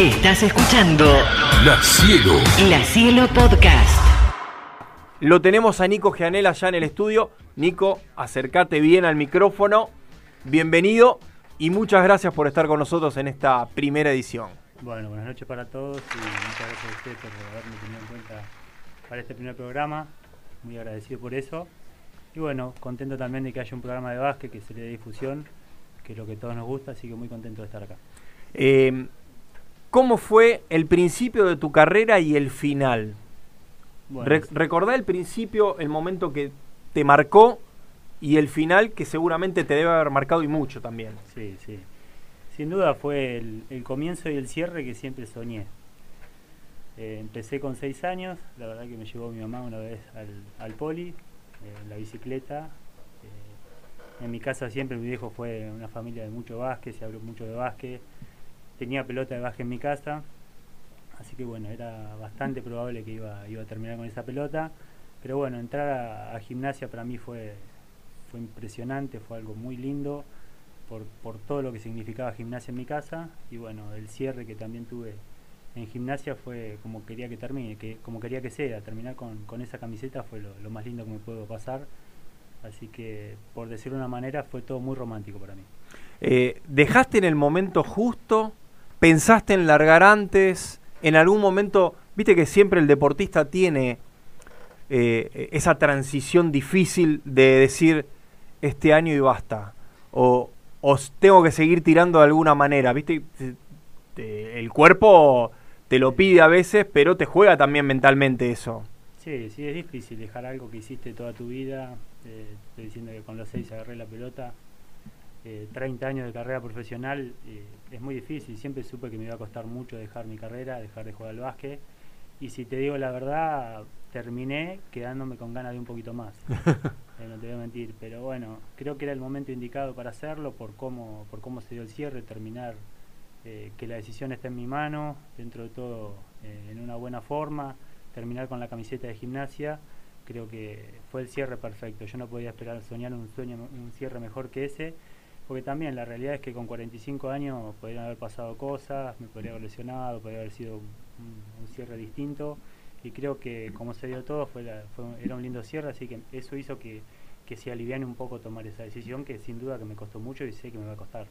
Estás escuchando La Cielo. La Cielo Podcast. Lo tenemos a Nico Gianel allá en el estudio. Nico, acércate bien al micrófono. Bienvenido y muchas gracias por estar con nosotros en esta primera edición. Bueno, buenas noches para todos y muchas gracias a ustedes por haberme tenido en cuenta para este primer programa. Muy agradecido por eso. Y bueno, contento también de que haya un programa de básquet que se le dé difusión, que es lo que a todos nos gusta, así que muy contento de estar acá. Eh, ¿Cómo fue el principio de tu carrera y el final? Bueno, Re- recordá el principio, el momento que te marcó y el final que seguramente te debe haber marcado y mucho también. Sí, sí. Sin duda fue el, el comienzo y el cierre que siempre soñé. Eh, empecé con seis años, la verdad que me llevó mi mamá una vez al, al poli, eh, en la bicicleta. Eh, en mi casa siempre mi viejo fue una familia de mucho básquet, se habló mucho de básquet. Tenía pelota de básquet en mi casa, así que bueno, era bastante probable que iba, iba a terminar con esa pelota. Pero bueno, entrar a, gimnasia para mí fue, fue impresionante, fue algo muy lindo por, por todo lo que significaba gimnasia en mi casa y bueno, el cierre que también tuve en gimnasia fue como quería que termine, que, como quería que sea, terminar con, con esa camiseta fue lo, lo más lindo que me pudo pasar. Así que, por decirlo de una manera, fue todo muy romántico para mí. Eh, ¿Dejaste en el momento justo? ¿Pensaste en largar antes? ¿En algún momento, viste que siempre el deportista tiene eh, esa transición difícil de decir este año y basta? O, o tengo que seguir tirando de alguna manera, viste? Te- te- el cuerpo te lo pide a veces, pero te juega también mentalmente eso. Sí, sí, es difícil dejar algo que hiciste toda tu vida. Eh, estoy diciendo que con los seis agarré la pelota. Eh, 30 años de carrera profesional eh, es muy difícil. Siempre supe que me iba a costar mucho dejar mi carrera, dejar de jugar al básquet. Y si te digo la verdad, terminé quedándome con ganas de un poquito más. Eh, no te voy a mentir, pero bueno, creo que era el momento indicado para hacerlo por cómo, por cómo se dio el cierre, terminar, eh, que la decisión está en mi mano, dentro de todo en una buena forma, terminar con la camiseta de gimnasia, creo que fue el cierre perfecto. Yo no podía esperar soñar un sueño, un cierre mejor que ese, porque también la realidad es que con 45 años podrían haber pasado cosas, me podría haber lesionado, podría haber sido un, cierre distinto y creo que como se dio todo fue, era un lindo cierre, así que eso hizo que, que se aliviane un poco tomar esa decisión que sin duda que me costó mucho y sé que me va a costar.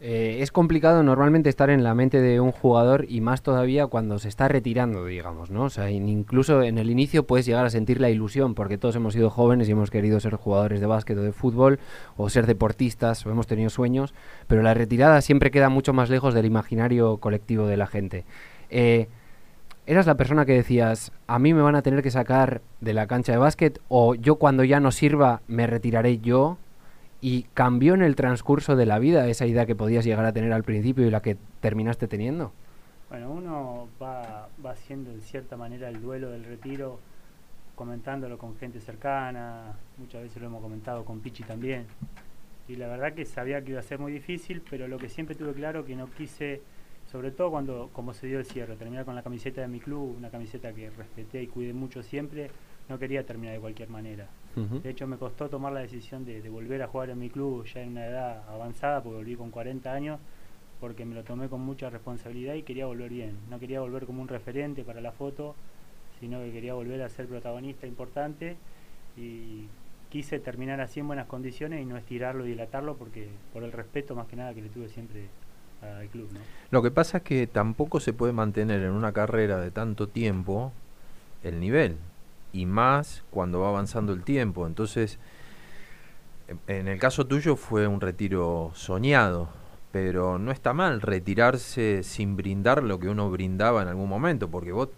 Eh, es complicado normalmente estar en la mente de un jugador y más todavía cuando se está retirando, digamos, ¿no? O sea, in- incluso en el inicio puedes llegar a sentir la ilusión porque todos hemos sido jóvenes y hemos querido ser jugadores de básquet o de fútbol o ser deportistas o hemos tenido sueños, pero la retirada siempre queda mucho más lejos del imaginario colectivo de la gente. Eh, ¿Eras la persona que decías, a mí me van a tener que sacar de la cancha de básquet o yo cuando ya no sirva me retiraré yo? ¿Y cambió en el transcurso de la vida esa idea que podías llegar a tener al principio y la que terminaste teniendo? Bueno, uno va, haciendo en cierta manera el duelo del retiro, comentándolo con gente cercana, muchas veces lo hemos comentado con Pichi también. Y la verdad que sabía que iba a ser muy difícil, pero lo que siempre tuve claro que no quise, sobre todo cuando como se dio el cierre, terminar con la camiseta de mi club, una camiseta que respeté y cuidé mucho siempre, no quería terminar de cualquier manera. De hecho, me costó tomar la decisión de, de volver a jugar en mi club ya en una edad avanzada, porque volví con 40 años, porque me lo tomé con mucha responsabilidad y quería volver bien. No quería volver como un referente para la foto, sino que quería volver a ser protagonista importante y quise terminar así en buenas condiciones y no estirarlo y dilatarlo porque por el respeto más que nada que le tuve siempre al club. ¿no? Lo que pasa es que tampoco se puede mantener en una carrera de tanto tiempo el nivel, y más cuando va avanzando el tiempo. Entonces, en- el caso tuyo fue un retiro soñado, pero no está mal retirarse sin brindar lo que uno brindaba en algún momento, porque vos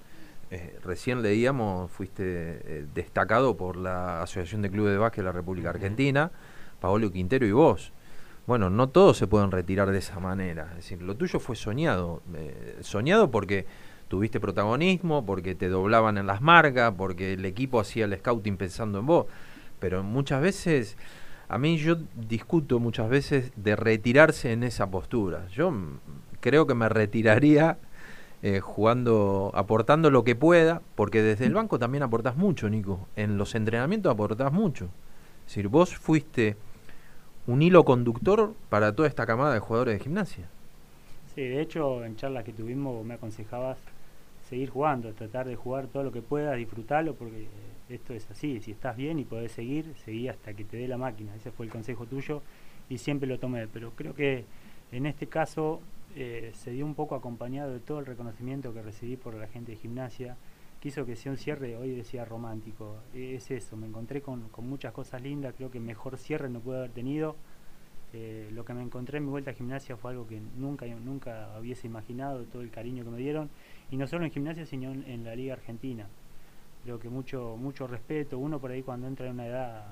eh, recién leíamos, fuiste eh, destacado por la Asociación de Clubes de Básquet de la República Argentina, Paolo Quintero y vos. Bueno, no todos se pueden retirar de esa manera. Es decir, lo tuyo fue soñado. eh, soñado porque tuviste protagonismo, porque te doblaban en las marcas, porque el equipo hacía el scouting pensando en vos. Pero muchas veces, a mí yo discuto muchas veces de retirarse en esa postura. Yo creo que me retiraría eh, jugando, aportando lo que pueda, porque desde el banco también aportás mucho, Nico. En los entrenamientos aportás mucho. Es decir, vos fuiste un hilo conductor para toda esta camada de jugadores de gimnasia. Sí, de hecho, en charlas que tuvimos vos me aconsejabas seguir jugando, tratar de jugar todo lo que puedas, disfrutarlo, porque esto es así, si estás bien y podés seguir, seguí hasta que te dé la máquina, ese fue el consejo tuyo y siempre lo tomé, pero creo que en este caso eh, se dio un poco acompañado de todo el reconocimiento que recibí por la gente de gimnasia, quiso que sea un cierre, hoy decía romántico, es eso, me encontré con, con muchas cosas lindas, creo que mejor cierre no pude haber tenido, eh, lo que me encontré en mi vuelta a gimnasia fue algo que nunca, nunca hubiese imaginado, todo el cariño que me dieron, y no solo en gimnasia, sino en, en la Liga Argentina. Creo que mucho, mucho respeto, uno por ahí cuando entra en una edad,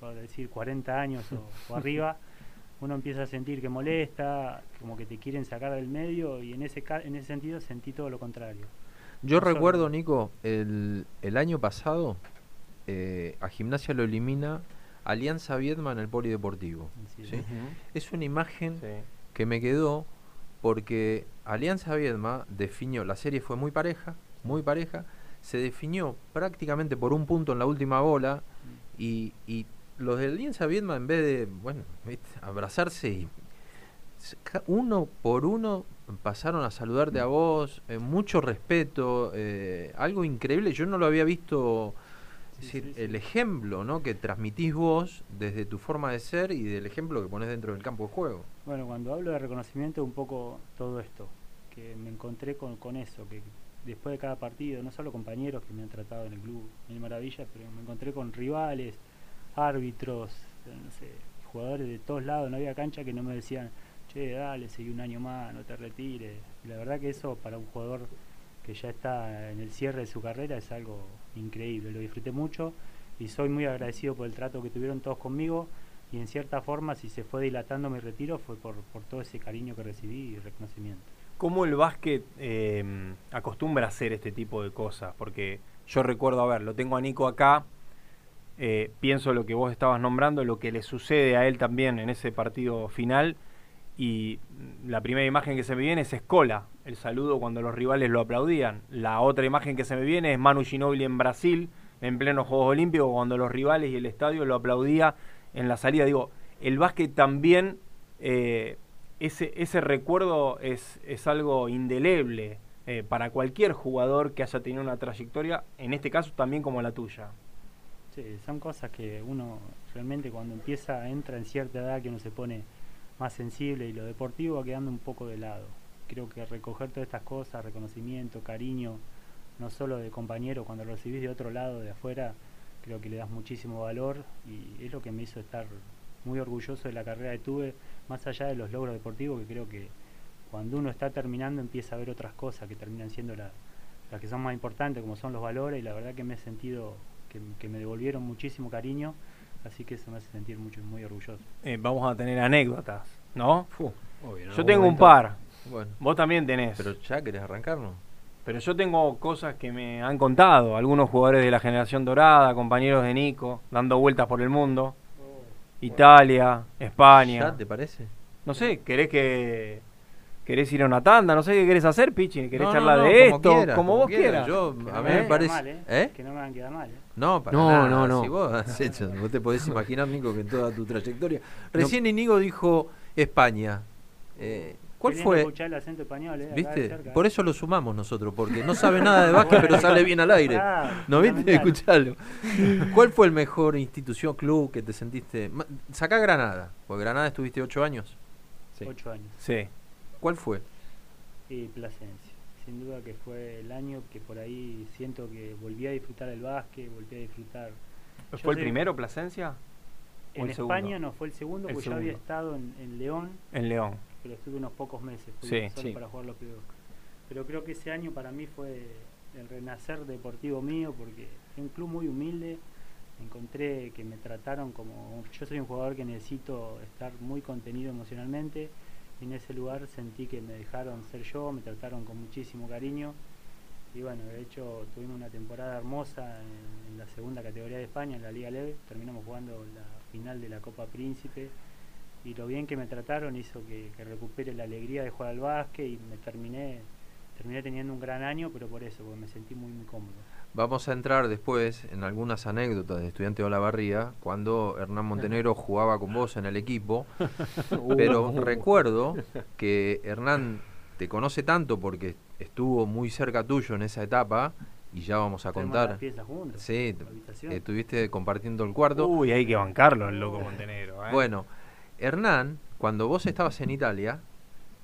por decir 40 años o, o arriba, uno empieza a sentir que molesta, como que te quieren sacar del medio, y en ese, en ese sentido sentí todo lo contrario. Yo No solo- recuerdo, Nico, el, el año pasado eh, a Gimnasia lo elimina Alianza Viedma en el Polideportivo. Sí. ¿sí? Es una imagen Sí. que me quedó porque Alianza Viedma definió, la serie fue muy pareja, muy pareja, se definió prácticamente por un punto en la última bola y, y los de Alianza Viedma en vez de, bueno, ¿viste? abrazarse y uno por uno pasaron a saludarte a vos, eh, mucho respeto, eh, algo increíble, yo no lo había visto, es decir, el ejemplo ¿no? que transmitís vos desde tu forma de ser y del ejemplo que pones dentro del campo de juego. Bueno, cuando hablo de reconocimiento, un poco todo esto, que me encontré con, con eso, que después de cada partido, no solo compañeros que me han tratado en el club mil maravillas, pero me encontré con rivales, árbitros, eh, no sé, jugadores de todos lados, no había cancha que no me decían, che, dale, seguí un año más, no te retires. Y la verdad que eso para un jugador que ya está en el cierre de su carrera es algo increíble, lo disfruté mucho y soy muy agradecido por el trato que tuvieron todos conmigo y en cierta forma si se fue dilatando mi retiro fue por, por todo ese cariño que recibí y reconocimiento. ¿Cómo el básquet eh, acostumbra a hacer este tipo de cosas? Porque yo recuerdo, a ver, lo tengo a Nico acá, eh, pienso lo que vos estabas nombrando, lo que le sucede a él también en ese partido final, y la primera imagen que se me viene es Escola, el saludo cuando los rivales lo aplaudían. La otra imagen que se me viene es Manu Ginobili en Brasil, en plenos Juegos Olímpicos, cuando los rivales y el estadio lo aplaudía en la salida. Digo, el básquet también... eh, ese, ese recuerdo es, es algo indeleble eh, para cualquier jugador que haya tenido una trayectoria, en este caso también como la tuya. Sí, son cosas que uno realmente cuando empieza, entra en cierta edad que uno se pone más sensible y lo deportivo va quedando un poco de lado. Creo que recoger todas estas cosas, reconocimiento, cariño, no solo de compañero, cuando lo recibís de otro lado, de afuera, creo que le das muchísimo valor y es lo que me hizo estar muy orgulloso de la carrera que tuve, más allá de los logros deportivos, que creo que cuando uno está terminando empieza a ver otras cosas que terminan siendo la- las que son más importantes, como son los valores, y la verdad que me he sentido que, que me devolvieron muchísimo cariño, así que eso me hace sentir mucho, muy orgulloso. Eh, vamos a tener anécdotas, ¿no? Fu, Yo tengo un par, Bueno, vos también tenés. pero Pero, ya querés arrancarnos. yo tengo cosas que me han contado, algunos jugadores de la generación dorada, compañeros de Nico, dando vueltas por el mundo, Italia, España. ¿Ya te parece? No sé, ¿querés que... ¿Querés ir a una tanda? No sé qué querés hacer, Pichi. ¿Querés No, charlar no, de como esto? quieras, como como vos quieras. quieras. Yo- Que a no mí me parece- mal, ¿eh? ¿eh? Que no me hagan quedar mal, ¿eh? No, para No, nada. no, no. Si vos has hecho, vos te podés imaginar, Nico, que en toda tu trayectoria. Recién Inigo dijo España. Eh, ¿Cuál fue? escuchar el acento español, ¿eh? ¿Viste? cerca, Por eso lo sumamos nosotros, porque no sabe nada de básquet, pero sale bien al aire. Claro, ¿No viste? Escuchalo. ¿Cuál fue el mejor institución, club que te sentiste? Sacá Granada, porque Granada estuviste ocho años. Ocho años. Sí. ¿Cuál fue? Y Plasencia. Sin duda que fue el año que por ahí siento que volví a disfrutar el básquet, volví a disfrutar. Yo ¿Fue el primero, Plasencia? ¿O En segundo? España no fue el segundo, El porque yo había segundo. estado en, en León, En León. Pero estuve unos pocos meses, Sí, solo sí. para jugar los playoffs. Pero creo que ese año para mí fue el renacer deportivo mío, porque es un club muy humilde. Encontré que me trataron como. Yo soy un jugador que necesito estar muy contenido emocionalmente. Y en ese lugar sentí que me dejaron ser yo, me trataron con muchísimo cariño. Y bueno, de hecho tuvimos una temporada hermosa en, en la segunda categoría de España, en la Liga Leve. Terminamos jugando la final de la Copa Príncipe. Y lo bien que me trataron hizo que, que recupere la alegría de jugar al básquet y me terminé, terminé teniendo un gran año, pero por eso, porque me sentí muy, muy cómodo. Vamos a entrar después en algunas anécdotas de Estudiante de Olavarría, cuando Hernán Montenegro jugaba con vos en el equipo. Pero recuerdo que Hernán te conoce tanto porque estuvo muy cerca tuyo en esa etapa y ya vamos a contar. las Sí, la habitación. estuviste compartiendo el cuarto. Uy, hay que bancarlo el loco Montenegro. ¿eh? Bueno, Hernán, cuando vos estabas en Italia,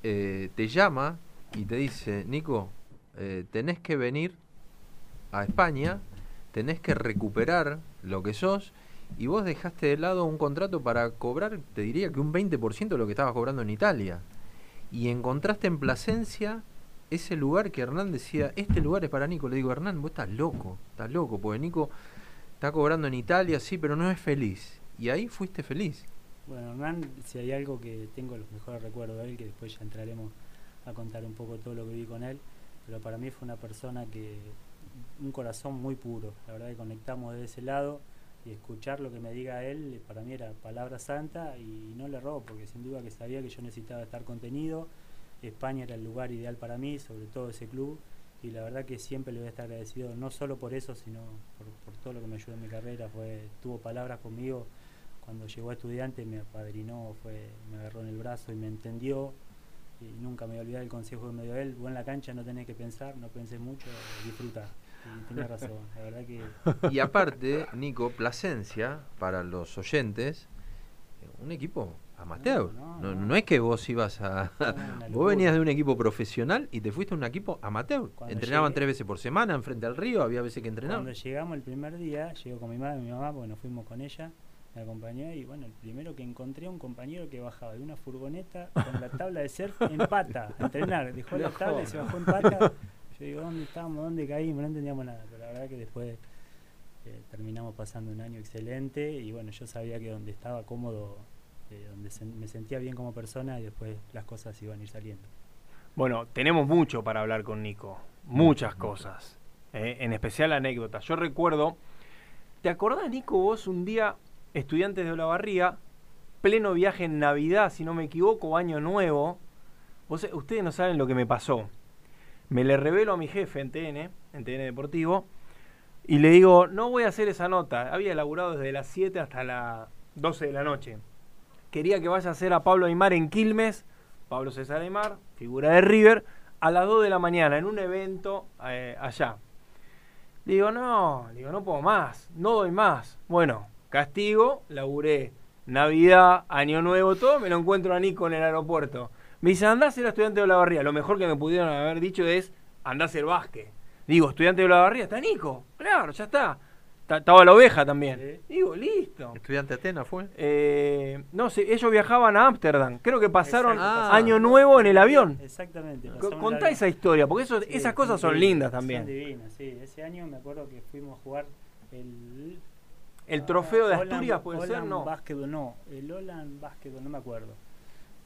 eh, te llama y te dice, Nico, eh, tenés que venir a España, tenés que recuperar lo que sos, y vos dejaste de lado un contrato para cobrar, te diría que un 20% de lo que estabas cobrando en Italia. Y encontraste en Plasencia ese lugar que Hernán decía, este lugar es para Nico. Le digo, Hernán, vos estás loco, estás loco, porque Nico está cobrando en Italia, sí, pero no es feliz. Y ahí fuiste feliz. Bueno, Hernán, si hay algo que tengo los mejores recuerdos de él, que después ya entraremos a contar un poco todo lo que vi con él, pero para mí fue una persona que, un corazón muy puro, la verdad que conectamos de ese lado y escuchar lo que me diga él, para mí era palabra santa y no le robo, porque sin duda que sabía que yo necesitaba estar contenido, España era el lugar ideal para mí, sobre todo ese club, y la verdad que siempre le voy a estar agradecido, no solo por eso, sino por, por todo lo que me ayudó en mi carrera, fue, tuvo palabras conmigo cuando llegó a estudiante me apadrinó, fue, me agarró en el brazo y me entendió. Y nunca me voy a olvidar el consejo que me dio él. Vos en la cancha no tenés que pensar, no pensés mucho, disfrutar. Y tenés razón, la verdad que Y aparte, Nico, Plasencia, para los oyentes, eh, un equipo amateur. No, No, no, no. no es que vos ibas a... vos venías de un equipo profesional y te fuiste a un equipo amateur. Cuando Entrenaban llegué- tres veces por semana enfrente al río, había veces que entrenaban. cuando llegamos el primer día, llego con mi madre y mi mamá, bueno, fuimos con ella, me acompañó y bueno, el primero que encontré a un compañero que bajaba de una furgoneta con la tabla de surf en pata, a entrenar, dejó la tabla y se bajó en pata. Yo digo, ¿dónde estábamos? ¿Dónde caímos? No entendíamos nada, pero la verdad que después eh, terminamos pasando un año excelente y bueno, yo sabía que donde estaba cómodo, eh, donde se- me sentía bien como persona y después las cosas iban a ir saliendo. Bueno, tenemos mucho para hablar con Nico. Muchas cosas. eh, en especial anécdotas. Yo recuerdo. ¿Te acordás, Nico, vos un día, estudiantes de Olavarría, pleno viaje en Navidad, si no me equivoco, año nuevo? Eh, ustedes no saben lo que me pasó. Me le revelo a mi jefe en TN, en TN Deportivo, y le digo, no voy a hacer esa nota. Había elaborado desde las 7 hasta las 12 de la noche. Quería que vaya a hacer a Pablo Aymar en Quilmes, Pablo César Aymar, figura de River, a las 2 de la mañana en un evento eh, allá. Digo, no, digo, no puedo más, no doy más. Bueno, castigo, laburé Navidad, Año Nuevo, todo, me lo encuentro a Nico en el aeropuerto. Me dice, andá a ser estudiante de la barría. Lo mejor que me pudieron haber dicho es, andá a ser básquet. Digo, estudiante de la barría, está Nico. Claro, ya está. Ta- Estaba la oveja también. Digo, listo. ¿Estudiante Atenas fue? Eh, no sé, ellos viajaban a Ámsterdam. Creo que pasaron Exacto, Ah. año nuevo en el avión. Exactamente. Contá esa historia, porque eso, Sí, esas cosas son increíble, lindas Son también. divinas, sí. Ese año me acuerdo que fuimos a jugar el... El trofeo de Holland- Asturias puede ser, no. Basketball, no, el Holland Basketball, no me acuerdo.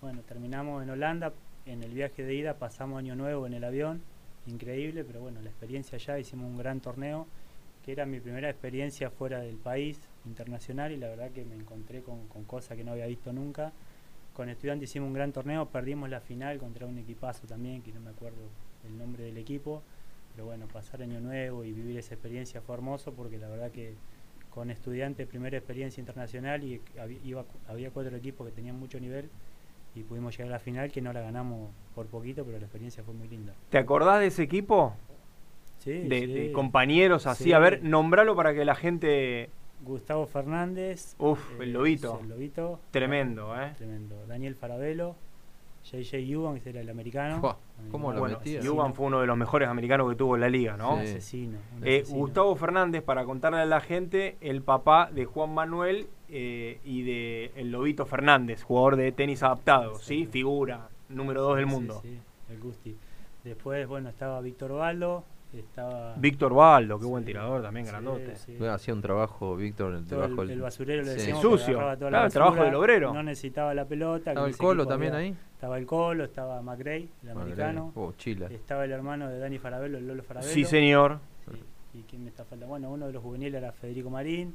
Bueno, terminamos en Holanda, en el viaje de ida pasamos año nuevo en el avión, increíble, pero bueno, la experiencia allá, hicimos un gran torneo, que era mi primera experiencia fuera del país, internacional, y la verdad que me encontré con, con cosas que no había visto nunca. Con estudiantes hicimos un gran torneo, perdimos la final contra un equipazo también, que no me acuerdo el nombre del equipo, pero bueno, pasar año nuevo y vivir esa experiencia fue hermoso, porque la verdad que con estudiantes, primera experiencia internacional y había, iba- había cuatro equipos que tenían mucho nivel y pudimos llegar a la final que no la ganamos por poquito, pero la experiencia fue muy linda. ¿Te acordás de ese equipo? Sí, De, sí. de compañeros así. Sí. A ver, nombralo para que la gente. Gustavo Fernández. Uf, el lobito. El lobito. Tremendo, ¿eh? Tremendo. Daniel Farabelo. JJ Eubank, que era el americano. Fua, ¿cómo lo Bueno? Yuban fue uno de los mejores americanos que tuvo la liga, ¿no? Un Sí. asesino. un Eh, asesino. Gustavo Fernández, para contarle a la gente, el papá de Juan Manuel eh, y de el Lobito Fernández, jugador de tenis adaptado, ¿sí? Figura, número dos del mundo. Sí, sí, el Gusti. Después, bueno, estaba Víctor Baldo. Estaba. Víctor Baldo, qué Sí, buen tirador también, sí, grandote. sí. Hacía un trabajo, Víctor, el Todo trabajo. el, el basurero le decíamos sucio. la el trabajo del obrero. No necesitaba la pelota. ¿Estaba el Colo también había- ahí? Estaba el Colo, estaba McRae, el americano. Oh, Chila. Estaba el hermano de Dani Farabello, el Lolo Farabello. Sí, señor. Sí. ¿Y quién me está faltando? Bueno, uno de los juveniles era Federico Marín,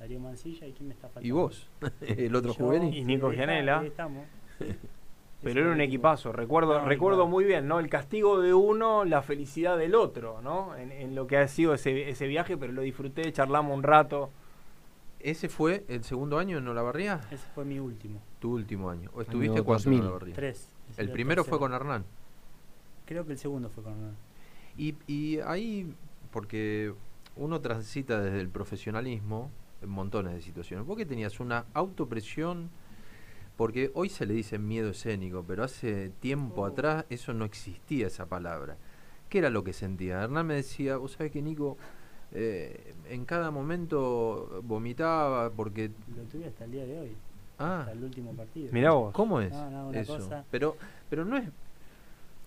Darío Mancilla. ¿Y quién me está faltando? ¿Y vos? el otro Yo, juvenil. Y Nico Gianella. ahí estamos. Pero era un equipazo, recuerdo, No, recuerdo muy bien, ¿no? El castigo de uno, la felicidad del otro, ¿no? En, en lo que ha sido ese, ese viaje, pero lo disfruté, charlamos un rato. ¿Ese fue el segundo año en Olavarría? Ese fue mi último. Tu último año. ¿O estuviste Año cuánto en 2000. Olavarría? Tres. El primero fue con Hernán. creo que el segundo fue Coronel. Y, y ahí, porque uno transita desde el profesionalismo en montones de situaciones. ¿Vos que tenías una autopresión? Porque hoy se le dice miedo escénico, pero hace tiempo Oh. atrás eso no existía esa palabra. ¿Qué era lo que sentía? Hernán me decía, vos sabés que Nico eh, en cada momento vomitaba porque... Lo tuve hasta el día de hoy, Ah, hasta el último partido. Mirá vos. ¿cómo es No, no, una eso? cosa- Pero, pero no es...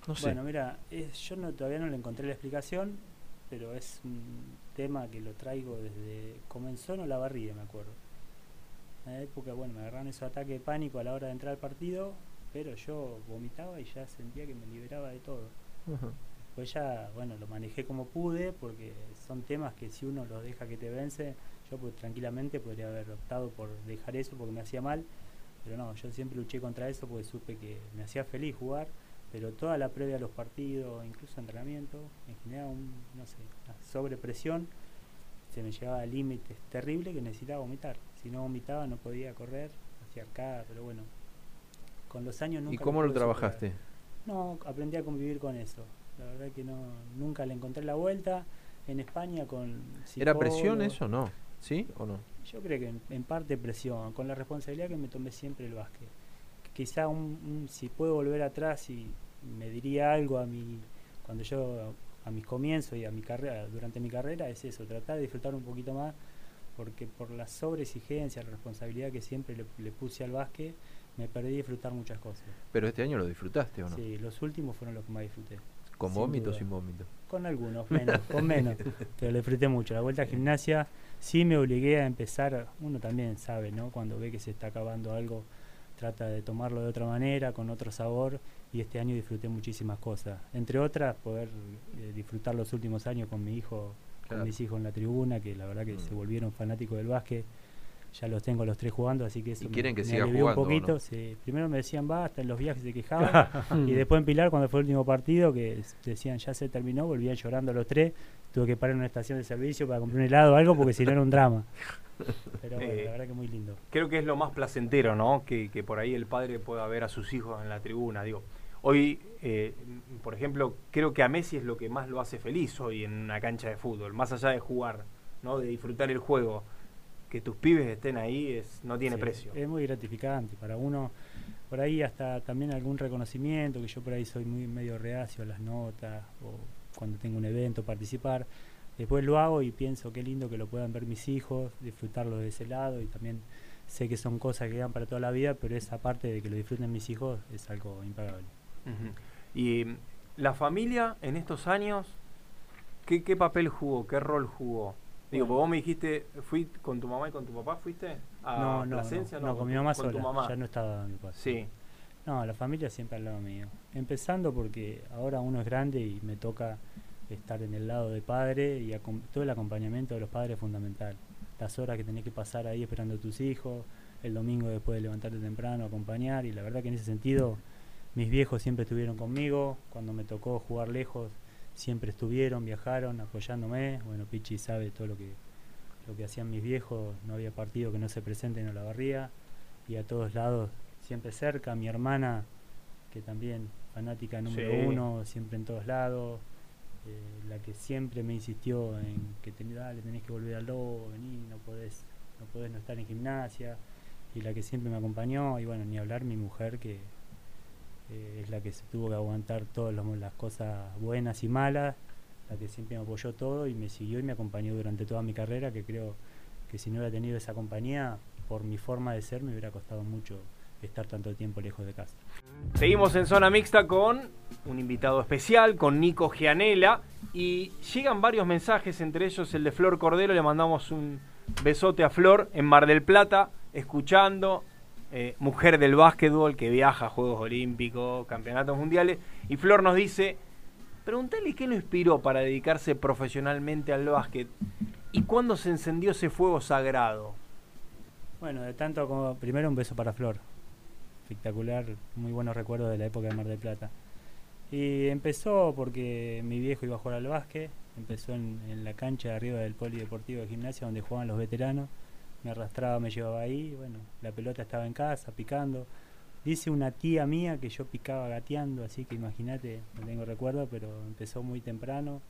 No sé. Bueno, mira, es- yo no, todavía no le encontré la explicación, pero es un tema que lo traigo desde... Comenzó en Olavarría, me acuerdo. En la época, bueno, me agarraron esos ataques de pánico a la hora de entrar al partido, pero yo vomitaba y ya sentía que me liberaba de todo. Ajá. Pues ya, bueno, lo manejé como pude, porque son temas que si uno los deja que te vence, yo pues tranquilamente podría haber optado por dejar eso porque me hacía mal, pero no, yo siempre luché contra eso porque supe que me hacía feliz jugar, pero toda la previa a los partidos, incluso entrenamiento, me generaba un, no sé, una sobrepresión, se me llevaba a límites terribles que necesitaba vomitar. Si no vomitaba no podía correr hacia acá, pero bueno, con los años nunca ¿Y cómo lo trabajaste? No, aprendí a convivir con eso. La verdad que no, nunca le encontré la vuelta. En España con ¿Era presión eso o no? ¿Sí o no? Yo creo que en, en parte presión, con la responsabilidad que me tomé siempre el básquet. Quizá un, un- si puedo volver atrás y me diría algo a mi cuando yo a mis comienzos y a mi carrera durante mi carrera es eso, tratar de disfrutar un poquito más porque por la sobreexigencia, la responsabilidad que siempre le, le puse al básquet, me perdí de disfrutar muchas cosas. Pero este año lo disfrutaste o no? Sí, los últimos fueron los que más disfruté. ¿Con sin vómito o duda. sin vómito? Con algunos, menos, con menos. Pero le disfruté mucho. La vuelta a gimnasia sí me obligué a empezar. Uno también sabe, ¿no? Cuando ve que se está acabando algo, trata de tomarlo de otra manera, con otro sabor. Y este año disfruté muchísimas cosas. Entre otras, poder eh, disfrutar los últimos años con mi hijo, Claro. con mis hijos en la tribuna, que la verdad que Mm. se volvieron fanáticos del básquet. Ya los tengo los tres jugando, así que eso ¿Y me- quieren que me siga alivió jugando un no? poquito. sí. Primero me decían basta, en los viajes se quejaban. Y después en Pilar, cuando fue el último partido, que decían ya se terminó, volvían llorando los tres. Tuve que parar en una estación de servicio para comprar un helado o algo porque si no era un drama. Pero bueno, Eh, la verdad que muy lindo. Creo que es lo más placentero, ¿no? Que, que por ahí el padre pueda ver a sus hijos en la tribuna. Digo, hoy, eh, por ejemplo, creo que a Messi es lo que más lo hace feliz hoy en una cancha de fútbol, más allá de jugar, ¿no? De disfrutar el juego. Que tus pibes estén ahí es no tiene Sí, precio. Es muy gratificante para uno. Por ahí hasta también algún reconocimiento, que yo por ahí soy muy medio reacio a las notas o cuando tengo un evento participar. Después lo hago y pienso qué lindo que lo puedan ver mis hijos, disfrutarlo de ese lado y también sé que son cosas que quedan para toda la vida, pero esa parte de que lo disfruten mis hijos es algo impagable. Y mm, la familia en estos años, ¿qué, qué papel jugó? ¿Qué rol jugó? Digo, Bueno. vos me dijiste, ¿fui con tu mamá y con tu papá fuiste a no, no, no, Plasencia? no, con tu- mi mamá con tu sola, mamá. ya no estaba mi padre. Sí. No, la familia siempre al lado mío. Empezando porque ahora uno es grande y me toca estar en el lado de padre y todo el acompañamiento de los padres es fundamental. Las horas que tenés que pasar ahí esperando a tus hijos, el domingo después de levantarte temprano, acompañar y la verdad que en ese sentido mis viejos siempre estuvieron conmigo, cuando me tocó jugar lejos siempre estuvieron, viajaron apoyándome. Bueno, Pichi sabe todo lo que lo que hacían mis viejos, no había partido que no se presente en Olavarría y a todos lados siempre cerca, mi hermana que también fanática número Sí. uno, siempre en todos lados, eh, la que siempre me insistió en que ten- dale, tenés que volver al lobo, vení, no podés, no podés no estar en gimnasia, y la que siempre me acompañó, y bueno, ni hablar mi mujer que eh, es la que se tuvo que aguantar todas los- las cosas buenas y malas, la que siempre me apoyó todo y me siguió y me acompañó durante toda mi carrera, que creo que si no hubiera tenido esa compañía, por mi forma de ser, me hubiera costado mucho estar tanto tiempo lejos de casa. Seguimos en zona mixta con un invitado especial, con Nico Gianella. Y llegan varios mensajes, entre ellos el de Flor Cordero. Le mandamos un besote a Flor en Mar del Plata, escuchando. eh, mujer del básquetbol que viaja a Juegos Olímpicos, Campeonatos Mundiales. Y Flor nos dice: Preguntale qué lo inspiró para dedicarse profesionalmente al básquet y cuándo se encendió ese fuego sagrado. Bueno, de tanto como. Primero un beso para Flor. Espectacular, muy buenos recuerdos de la época de Mar del Plata. Y empezó porque mi viejo iba a jugar al básquet. Empezó en, la cancha arriba del polideportivo de gimnasia donde jugaban los veteranos. Me arrastraba, me llevaba ahí. Bueno, la pelota estaba en casa, picando. Dice una tía mía que yo picaba gateando, así que imagínate, no tengo recuerdo, pero empezó muy temprano.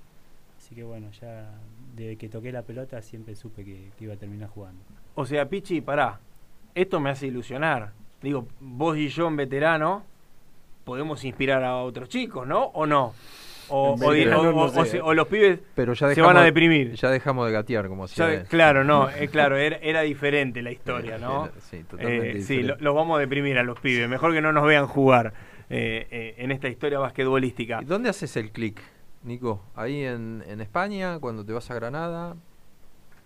Así que bueno, ya desde que toqué la pelota siempre supe que, que iba a terminar jugando. O sea, Pichi, pará. Esto me hace ilusionar. Digo, vos y yo en veterano podemos inspirar a otros chicos, ¿no? ¿O no? O, no sé. se- los pibes Pero ya se dejamos, van a deprimir. Ya dejamos de gatear, como él. claro, no, eh, claro, era, era diferente la historia, ¿no? Sí, totalmente Eh, sí, lo- los vamos a deprimir a los pibes. Mejor que no nos vean jugar eh, eh, en esta historia basquetbolística. ¿Y ¿Dónde haces el clic, Nico? ¿Ahí en, en España, cuando te vas a Granada?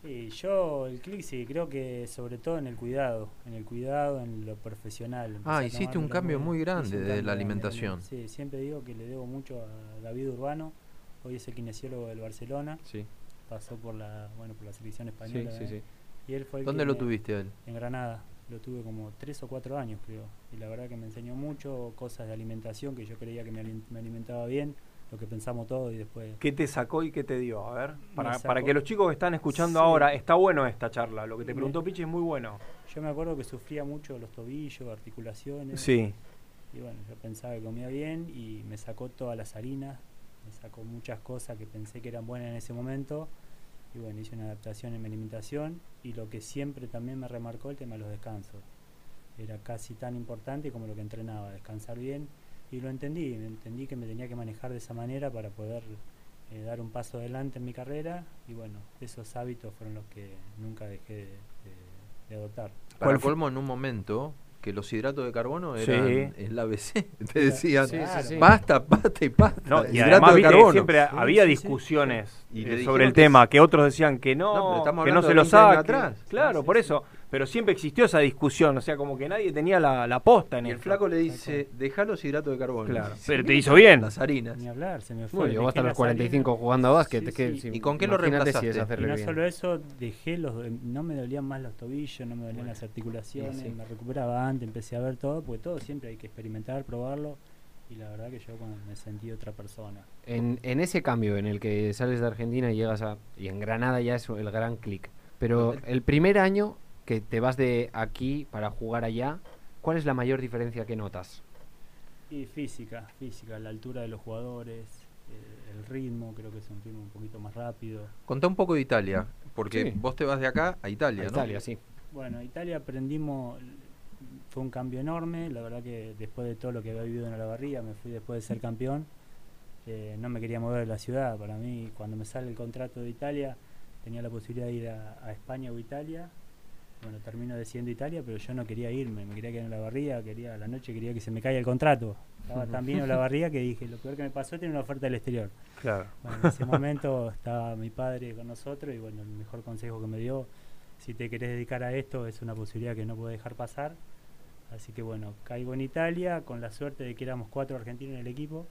Y yo el clic sí, creo que sobre todo en el cuidado, en el cuidado, en lo profesional. Empecé Ah, a hiciste un cambio muy grande de cambio la alimentación. Sí, siempre digo que le debo mucho a David Urbano, hoy es el kinesiólogo del Barcelona, Sí, pasó por la, bueno, por la selección sí, española. sí, también, sí. Y él fue el ¿Dónde que lo me- tuviste él? En Granada, lo tuve como tres o cuatro años creo, y la verdad que me enseñó mucho cosas de alimentación que yo creía que me, me alimentaba bien, lo que pensamos todos y después... ¿Qué te sacó y qué te dio? A ver, para, para que los chicos que están escuchando Sí. ahora, está bueno esta charla. Lo que te preguntó Pichi es muy bueno. Yo me acuerdo que sufría mucho los tobillos, articulaciones. Sí. Y bueno, yo pensaba que comía bien y me sacó todas las harinas, me sacó muchas cosas que pensé que eran buenas en ese momento. Y bueno, hice una adaptación en mi alimentación y lo que siempre también me remarcó el tema de los descansos. Era casi tan importante como lo que entrenaba, descansar bien. Y lo entendí, entendí que me tenía que manejar de esa manera para poder eh, dar un paso adelante en mi carrera. Y bueno, esos hábitos fueron los que nunca dejé de, de- de adoptar. Para ¿Cuál fue- colmo, en un momento que los hidratos de carbono Sí. eran el ABC. Te decían, Sí, sí, sí. pasta, pasta y pasta. No, y además de carbono. siempre Sí, había sí, sí. discusiones Y eh, sobre el que tema, es- que otros decían que No, que no se lo 20 años saque. atrás. Claro, Sí, por sí, eso. Pero siempre existió esa discusión, o sea, como que nadie tenía la, la posta en Y el esto. flaco le dice, deja los hidratos de carbono. Claro, dice, pero te "Mira, hizo bien". Las harinas. Ni hablar, se me fue. Bueno, llegó hasta los las 45 harinas. jugando a básquet. Sí, que sí. si- ¿Y con qué lo si reemplazaste? hacerle Y no bien. solo eso, dejé los. No me dolían más los tobillos, no me dolían las articulaciones, Sí, sí. me recuperaba antes, empecé a ver todo, porque todo siempre hay que experimentar, probarlo. Y la verdad que yo cuando me sentí otra persona. En, en ese cambio en el que sales de Argentina y llegas a. Y en Granada ya es el gran clic. Pero el primer año que te vas de aquí para jugar allá, ¿cuál es la mayor diferencia que notas? Y física, física, la altura de los jugadores, eh, el ritmo, creo que es un ritmo un poquito más rápido. Contá un poco de Italia, porque Sí. vos te vas de acá a Italia, A ¿no? Italia, sí. Bueno, Italia aprendimos, fue un cambio enorme, la verdad que después de todo lo que había vivido en Olavarría, me fui después de ser campeón, eh, no me quería mover de la ciudad, para mí cuando me sale el contrato de Italia tenía la posibilidad de ir a, a España o Italia, bueno, termino decidiendo Italia, pero yo no quería irme, me quería quedar en Olavarría, quería a la noche quería que se me caiga el contrato, estaba tan bien en Olavarría que dije, lo peor que me pasó es tener una oferta del exterior. Claro. Bueno, en ese momento estaba mi padre con nosotros y bueno, el mejor consejo que me dio, si te querés dedicar a esto, es una posibilidad que no puedo dejar pasar. Así que bueno, caigo en Italia con la suerte de que éramos cuatro argentinos en el equipo,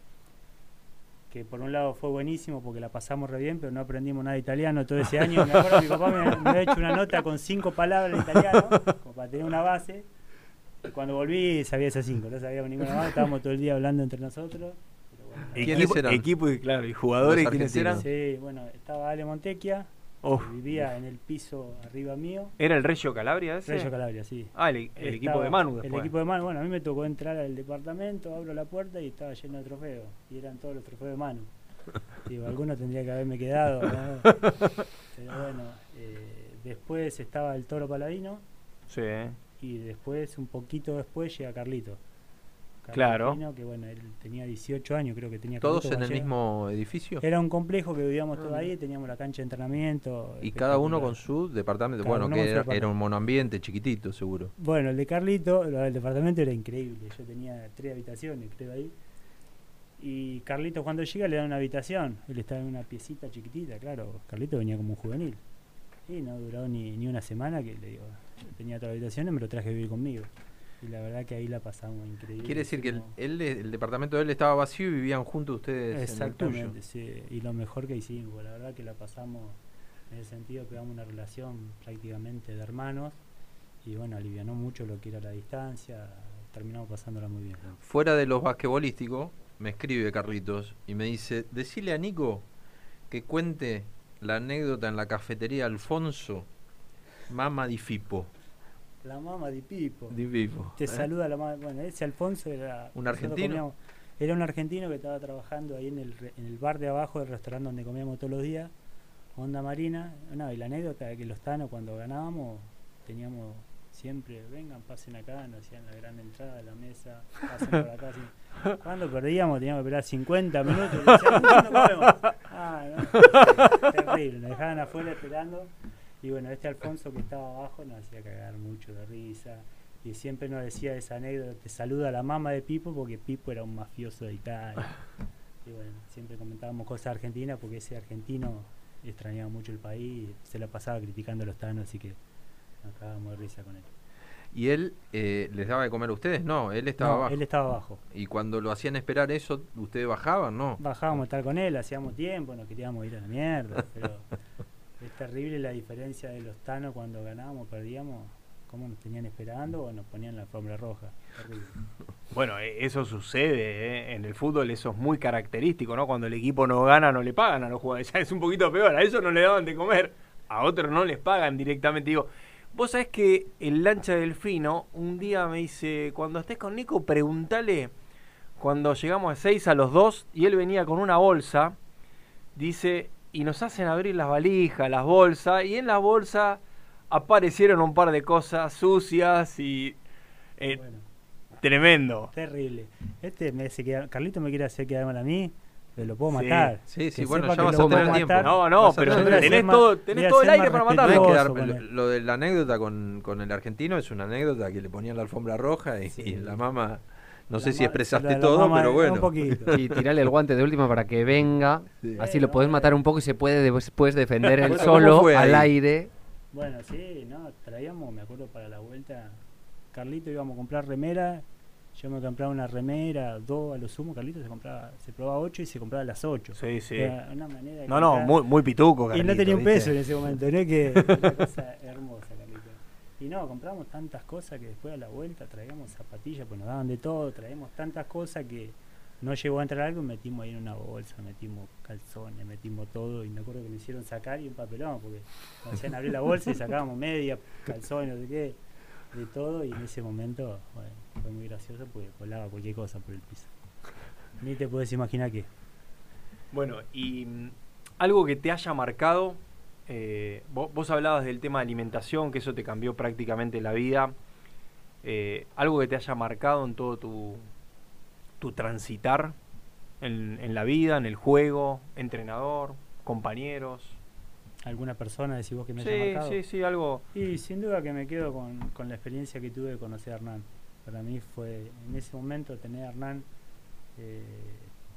que por un lado fue buenísimo porque la pasamos re bien, pero no aprendimos nada de italiano todo ese año. Me acuerdo que mi papá me, me había hecho una nota con cinco palabras en italiano, como para tener una base. Y cuando volví sabía esas cinco, no sabíamos ninguna más, estábamos todo el día hablando entre nosotros. pero bueno, la ¿Quiénes Equipo, eran? equipo y claro, y jugadores, ¿quiénes eran? Sí, bueno, estaba Ale Montecchia, Vivía en el piso arriba mío. ¿Era el Reggio Calabria ese? Reggio Calabria, sí. Ah, el, el equipo de Manu después. El equipo de Manu, bueno, a mí me tocó entrar al departamento, abro la puerta y estaba lleno de trofeos. Y eran todos los trofeos de Manu. Digo, alguno tendría que haberme quedado. ¿no? Pero bueno, eh, después estaba el Toro Paladino Sí. y después, un poquito después, llega Carlito. Claro. Paladino, que bueno, él tenía 18 años, creo que tenía ¿Todos en el mismo edificio? Era un complejo que vivíamos Ah, todos ahí, teníamos la cancha de entrenamiento. Y cada uno con su departamento. Cada bueno, que era, un monoambiente chiquitito, seguro. Bueno, el de Carlito, del departamento era increíble. Yo tenía tres habitaciones, creo ahí. Y Carlito cuando llega le dan una habitación. Él estaba en una piecita chiquitita, claro. Carlito venía como un juvenil. Y no duró ni, ni una semana que le digo, yo tenía otra habitación y me lo traje a vivir conmigo. Y la verdad que ahí la pasamos increíble. Quiere decir que el, él, el departamento de él estaba vacío y vivían juntos ustedes en el Exactamente, tuyo. sí. Y lo mejor que hicimos, la verdad que la pasamos en ese sentido, pegamos una relación prácticamente de hermanos. Y bueno, alivianó mucho lo que era la distancia. Terminamos pasándola muy bien. Fuera de los basquetbolísticos, me escribe Carlitos y me dice, decile a Nico que cuente la anécdota en la cafetería Alfonso, Mama di Fipo. La mamá de Pipo. Di Pipo, Te ¿eh? saluda la mamá. Bueno, ese Alfonso era. ¿Un argentino? comíamos- era un argentino que estaba trabajando ahí en el, en el bar de abajo del restaurante donde comíamos todos los días. Onda Marina. No, y la anécdota de que los tanos cuando ganábamos teníamos siempre, vengan, pasen acá, nos hacían la gran entrada de la mesa, pasen por acá. así. Cuando perdíamos teníamos que esperar 50 minutos. y decían, ¿cuándo comemos? Ah, no. Terrible, nos dejaban afuera esperando. Y bueno, este Alfonso que estaba abajo nos hacía cagar mucho de risa. Y siempre nos decía esa anécdota, te saluda la mamá de Pipo porque Pipo era un mafioso de Italia. Y bueno, siempre comentábamos cosas argentinas porque ese argentino extrañaba mucho el país, se la pasaba criticando a los tanos, así que nos cagábamos de risa con él. ¿Y él eh, les daba de comer a ustedes? No, él estaba No, abajo. él estaba abajo. Y cuando lo hacían esperar eso, ¿ustedes bajaban? No. Bajábamos a estar con él, hacíamos tiempo, nos queríamos ir a la mierda, pero es terrible la diferencia de los tanos cuando ganábamos, perdíamos, cómo nos tenían esperando o nos ponían la alfombra roja. Bueno, eh, eso sucede, ¿eh? en el fútbol eso es muy característico, ¿no? Cuando el equipo no gana, no le pagan a los jugadores. Es un poquito peor, a ellos no le daban de comer, a otros no les pagan directamente. Digo, vos sabés que el lancha delfino un día me dice, cuando estés con Nico, preguntale, cuando llegamos a seis a los dos, y él venía con una bolsa, dice, y nos hacen abrir las valijas, las bolsas, y en las bolsas aparecieron un par de cosas sucias y... eh, Bueno. Tremendo. Terrible. Este me hace quedar, Carlito me quiere hacer quedar mal a mí, pero lo puedo matar. Sí, sí, Que bueno, ya que vas a tener tiempo. matar. No, no, pero tener tenés todo, tenés todo el aire para matarlo. que dar, lo, de la anécdota con, con el argentino es una anécdota que le ponían la alfombra roja y, Sí. y la mamá, no La sé si expresaste la- la todo, pero Un bueno. poquito. Y tirarle el guante de última para que venga. Sí. Así lo eh. matar un poco y se puede después defender él Bueno, ¿cómo solo al aire. Bueno, sí, no, traíamos, me acuerdo para la vuelta, Carlito íbamos a comprar remera, yo me compraba una remera, dos a lo sumo, Carlito se compraba, se probaba ocho y se compraba las ocho. Sí, sí. Era una manera de No, no, muy, muy pituco, Y no Carlito, tenía un ¿viste? peso en ese momento, ¿no? Que una cosa hermosa, Carlito. Y no, compramos tantas cosas que después a la vuelta traíamos zapatillas, pues nos daban de todo, traíamos tantas cosas que no llegó a entrar algo metimos ahí en una bolsa, metimos calzones, metimos todo y me acuerdo que me hicieron sacar y un papelón, porque nos hacían abrir la bolsa y sacábamos media, calzones, no sé qué, de todo y en ese momento bueno, fue muy gracioso porque volaba cualquier cosa por el piso. Ni te puedes imaginar qué. Bueno, y mm, algo que te haya marcado, eh, vos, vos hablabas del tema de alimentación, que eso te cambió prácticamente la vida. eh, algo que te haya marcado en todo tu, tu transitar en, en la vida, en el juego, entrenador, compañeros. ¿Alguna persona decís vos que me haya Sí, marcado? sí, sí, algo. Y sin duda que me quedo con, con la experiencia que tuve de conocer a Hernán. Para mí fue, en ese momento, tener a Hernán eh,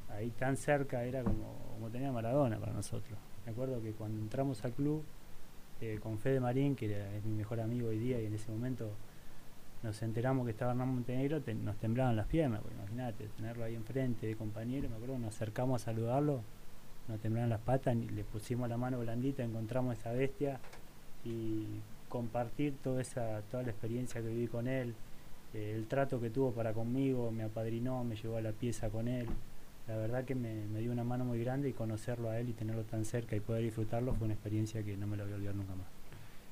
ahí tan cerca era como, como tener a Maradona para nosotros. Me acuerdo que cuando entramos al club eh, con Fede Marín, que era- es mi mejor amigo hoy día, y en ese momento nos enteramos que estaba Hernán Montenegro, te- nos temblaban las piernas, porque imagínate, tenerlo ahí enfrente de compañero, me acuerdo, nos acercamos a saludarlo, nos temblaban las patas, y le pusimos la mano blandita, encontramos esa bestia y compartir toda esa toda la experiencia que viví con él, eh, el trato que tuvo para conmigo, me apadrinó, me llevó a la pieza con él. La verdad que me, me dio una mano muy grande y conocerlo a él y tenerlo tan cerca y poder disfrutarlo fue una experiencia que no me la voy a olvidar nunca más.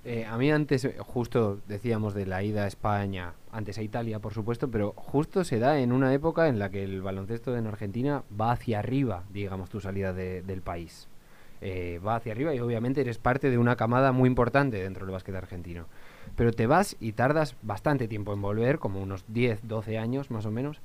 Eh, a mí antes, eh, justo decíamos de la ida a España, antes a Italia, por supuesto, pero justo se da en una época en la que el baloncesto en Argentina va hacia arriba, digamos, tu salida de- del país. Eh, va hacia arriba y obviamente eres parte de una camada muy importante dentro del básquet argentino. Pero te vas y tardas bastante tiempo en volver, como unos 10, 12 años más o menos.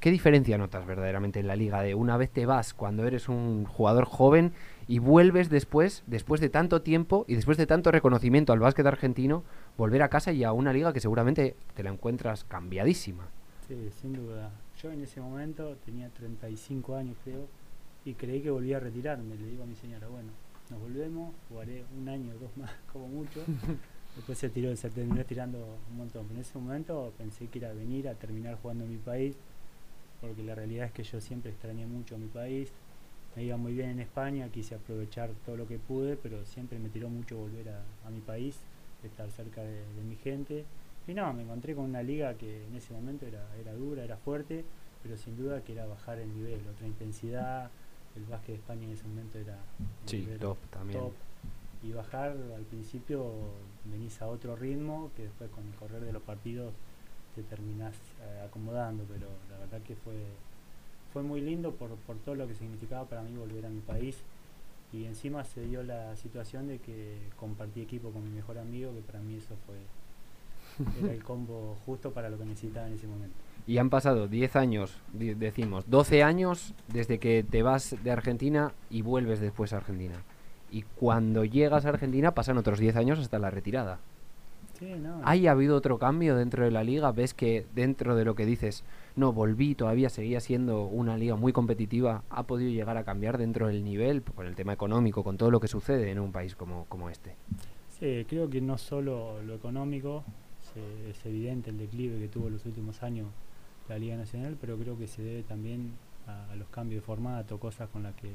¿Qué diferencia notas verdaderamente en la liga de una vez te vas cuando eres un jugador joven y vuelves después, después de tanto tiempo y después de tanto reconocimiento al básquet argentino, volver a casa y a una liga que seguramente te la encuentras cambiadísima? Sí, sin duda. Yo en ese momento tenía 35 años creo y creí que volvía a retirarme. Le digo a mi señora, bueno, nos volvemos, jugaré un año o dos más como mucho. Después se tiró, se terminó estirando un montón. Pero en ese momento pensé que era venir a terminar jugando en mi país, porque la realidad es que yo siempre extrañé mucho a mi país. Me iba muy bien en España, quise aprovechar todo lo que pude, pero siempre me tiró mucho volver a, a mi país, estar cerca de, de mi gente. Y no, me encontré con una liga que en ese momento era, era dura, era fuerte, pero sin duda que era bajar el nivel, otra intensidad. El básquet de España en ese momento era Sí, top también. top. y bajar al principio venís a otro ritmo que después con el correr de los partidos te terminás eh, acomodando, pero la verdad que fue, fue muy lindo por, por todo lo que significaba para mí volver a mi país y encima se dio la situación de que compartí equipo con mi mejor amigo, que para mí eso fue era el combo justo para lo que necesitaba en ese momento. Y han pasado 10 años, decimos, 12 años desde que te vas de Argentina y vuelves después a Argentina. Y cuando llegas a Argentina pasan otros 10 años hasta la retirada. Sí, no, ¿Hay habido otro cambio dentro de la liga? ¿Ves que dentro de lo que dices, no, volví, todavía seguía siendo una liga muy competitiva, ha podido llegar a cambiar dentro del nivel, con el tema económico, con todo lo que sucede en un país como, como este? Sí, creo que no solo lo económico, se- es evidente el declive que tuvo en los últimos años la Liga Nacional, pero creo que se debe también a, a los cambios de formato, cosas con las que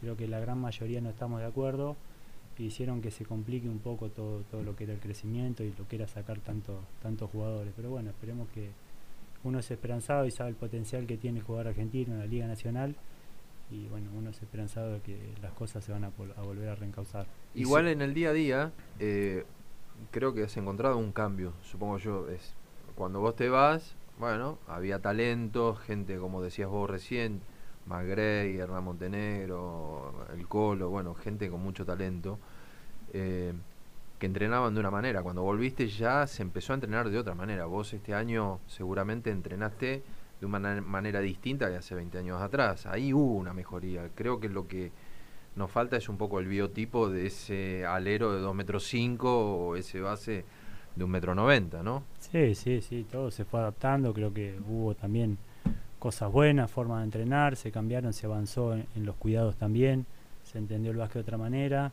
creo que la gran mayoría no estamos de acuerdo, y hicieron que se complique un poco todo, todo lo que era el crecimiento y lo que era sacar tanto, tantos jugadores. Pero bueno, esperemos que uno es esperanzado y sabe el potencial que tiene el jugador argentino en la Liga Nacional, y bueno, uno es esperanzado de que las cosas se van a, vol- a volver a reencauzar. Igual en el día a día, eh, creo que has encontrado un cambio, supongo yo. es Cuando vos te vas, bueno, había talento, gente como decías vos recién, Magrey, Hernán Montenegro, El Colo, bueno, gente con mucho talento, eh, que entrenaban de una manera. Cuando volviste ya se empezó a entrenar de otra manera. Vos este año seguramente entrenaste de una manera distinta que hace 20 años atrás. Ahí hubo una mejoría. Creo que lo que nos falta es un poco el biotipo de ese alero de 2 metros 5 o ese base de un metro 90, ¿no? Sí, sí, sí, todo se fue adaptando, creo que hubo también cosas buenas, formas de entrenar, se cambiaron, se avanzó en, en los cuidados también, se entendió el básquet de otra manera.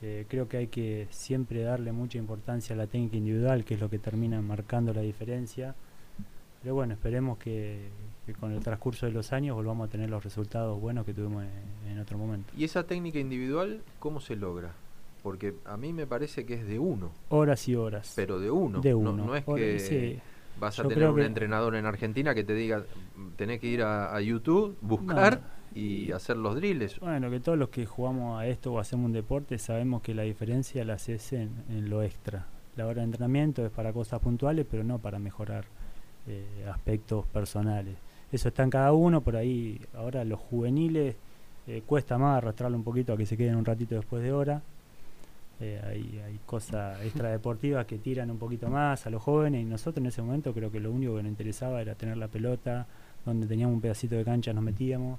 Eh, creo que hay que siempre darle mucha importancia a la técnica individual, que es lo que termina marcando la diferencia. Pero bueno, esperemos que, que con el transcurso de los años volvamos a tener los resultados buenos que tuvimos en, en otro momento. ¿Y esa técnica individual cómo se logra? Porque a mí me parece que es de uno, Horas y horas. pero de uno. de No- uno. No, es Hora- que sí. Vas a Yo tener un que- entrenador en Argentina que te diga, "Mm, tenés que ir a, a YouTube, buscar No. y hacer los drills. Bueno, que todos los que jugamos a esto o hacemos un deporte sabemos que la diferencia la haces en, en lo extra. La hora de entrenamiento es para cosas puntuales, pero no para mejorar eh, aspectos personales. Eso está en cada uno, por ahí ahora los juveniles eh, cuesta más arrastrarlo un poquito a que se queden un ratito después de hora. Eh, hay, hay cosas extradeportivas que tiran un poquito más a los jóvenes y nosotros en ese momento creo que lo único que nos interesaba era tener la pelota, donde teníamos un pedacito de cancha nos metíamos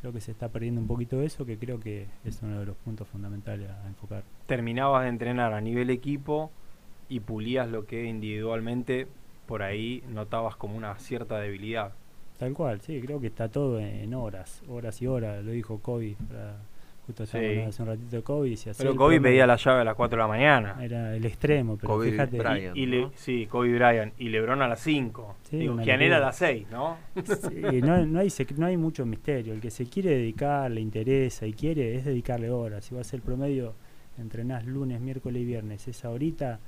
creo que se está perdiendo un poquito eso, que creo que es uno de los puntos fundamentales a enfocar. Terminabas de entrenar a nivel equipo y pulías lo que individualmente por ahí notabas como una cierta debilidad. Tal cual, sí, creo que está todo en horas, horas y horas, lo dijo Kobe, para- justo Sí. hace un ratito de Kobe, y hacía Pero Kobe promedio- pedía la llave a las 4 de la mañana. Era el extremo, pero Kobe fíjate, Bryant. Y le, ¿no? sí, Kobe Bryant. Y Lebron a las 5. Sí, Digo, a las 6, ¿no? Sí, no, no, hay no hay mucho misterio. El que se quiere dedicar, le interesa y quiere, es dedicarle horas. Si vas a el promedio, entrenás lunes, miércoles y viernes. Esa horita,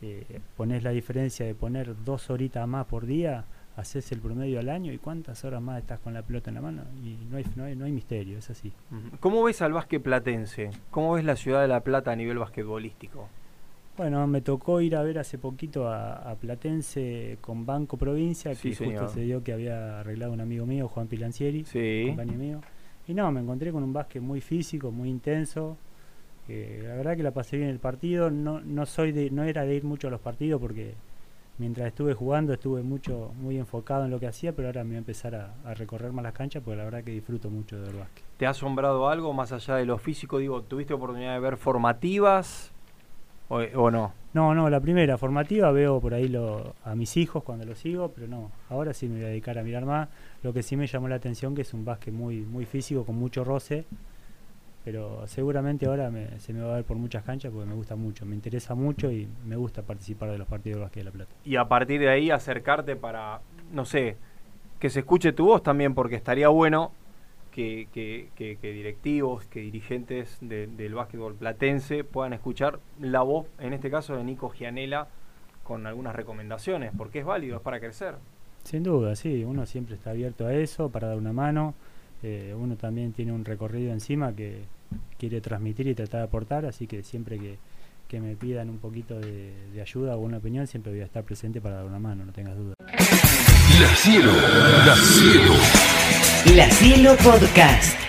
eh, ponés la diferencia de poner dos horitas más por día, haces el promedio al año y cuántas horas más estás con la pelota en la mano. Y no hay, no hay, no hay misterio, es así. ¿Cómo ves al básquet platense? ¿Cómo ves la ciudad de La Plata a nivel basquetbolístico? Bueno, me tocó ir a ver hace poquito a, a Platense con Banco Provincia, Sí, que señor. justo se dio que había arreglado un amigo mío, Juan Pilancieri. Sí. compañero mío. Y no, me encontré con un básquet muy físico, muy intenso. que la verdad que la pasé bien el partido. No, no soy de, no era de ir mucho a los partidos porque mientras estuve jugando estuve mucho, muy enfocado en lo que hacía, pero ahora me voy a empezar a, a recorrer más las canchas porque la verdad que disfruto mucho del básquet. ¿Te ha asombrado algo más allá de lo físico? Digo, ¿tuviste oportunidad de ver formativas o, o no? No, no, la primera formativa veo por ahí lo, a mis hijos cuando los sigo, pero no, ahora sí me voy a dedicar a mirar más. Lo que sí me llamó la atención que es un básquet muy, muy físico, con mucho roce, pero seguramente ahora me- se me va a ver por muchas canchas porque me gusta mucho, me interesa mucho y me gusta participar de los partidos de básquet de La Plata. Y a partir de ahí acercarte para, no sé, que se escuche tu voz también, porque estaría bueno que, que- que- que directivos, que dirigentes de- del básquetbol platense puedan escuchar la voz, en este caso de Nico Gianella, con algunas recomendaciones, porque es válido, es para crecer. Sin duda, sí, uno siempre está abierto a eso, para dar una mano. Eh, uno también tiene un recorrido encima que, quiere transmitir y tratar de aportar, así que siempre que, que me pidan un poquito de, de ayuda o una opinión, siempre voy a estar presente para dar una mano, no tengas duda. La Cielo, La Cielo. La Cielo Podcast.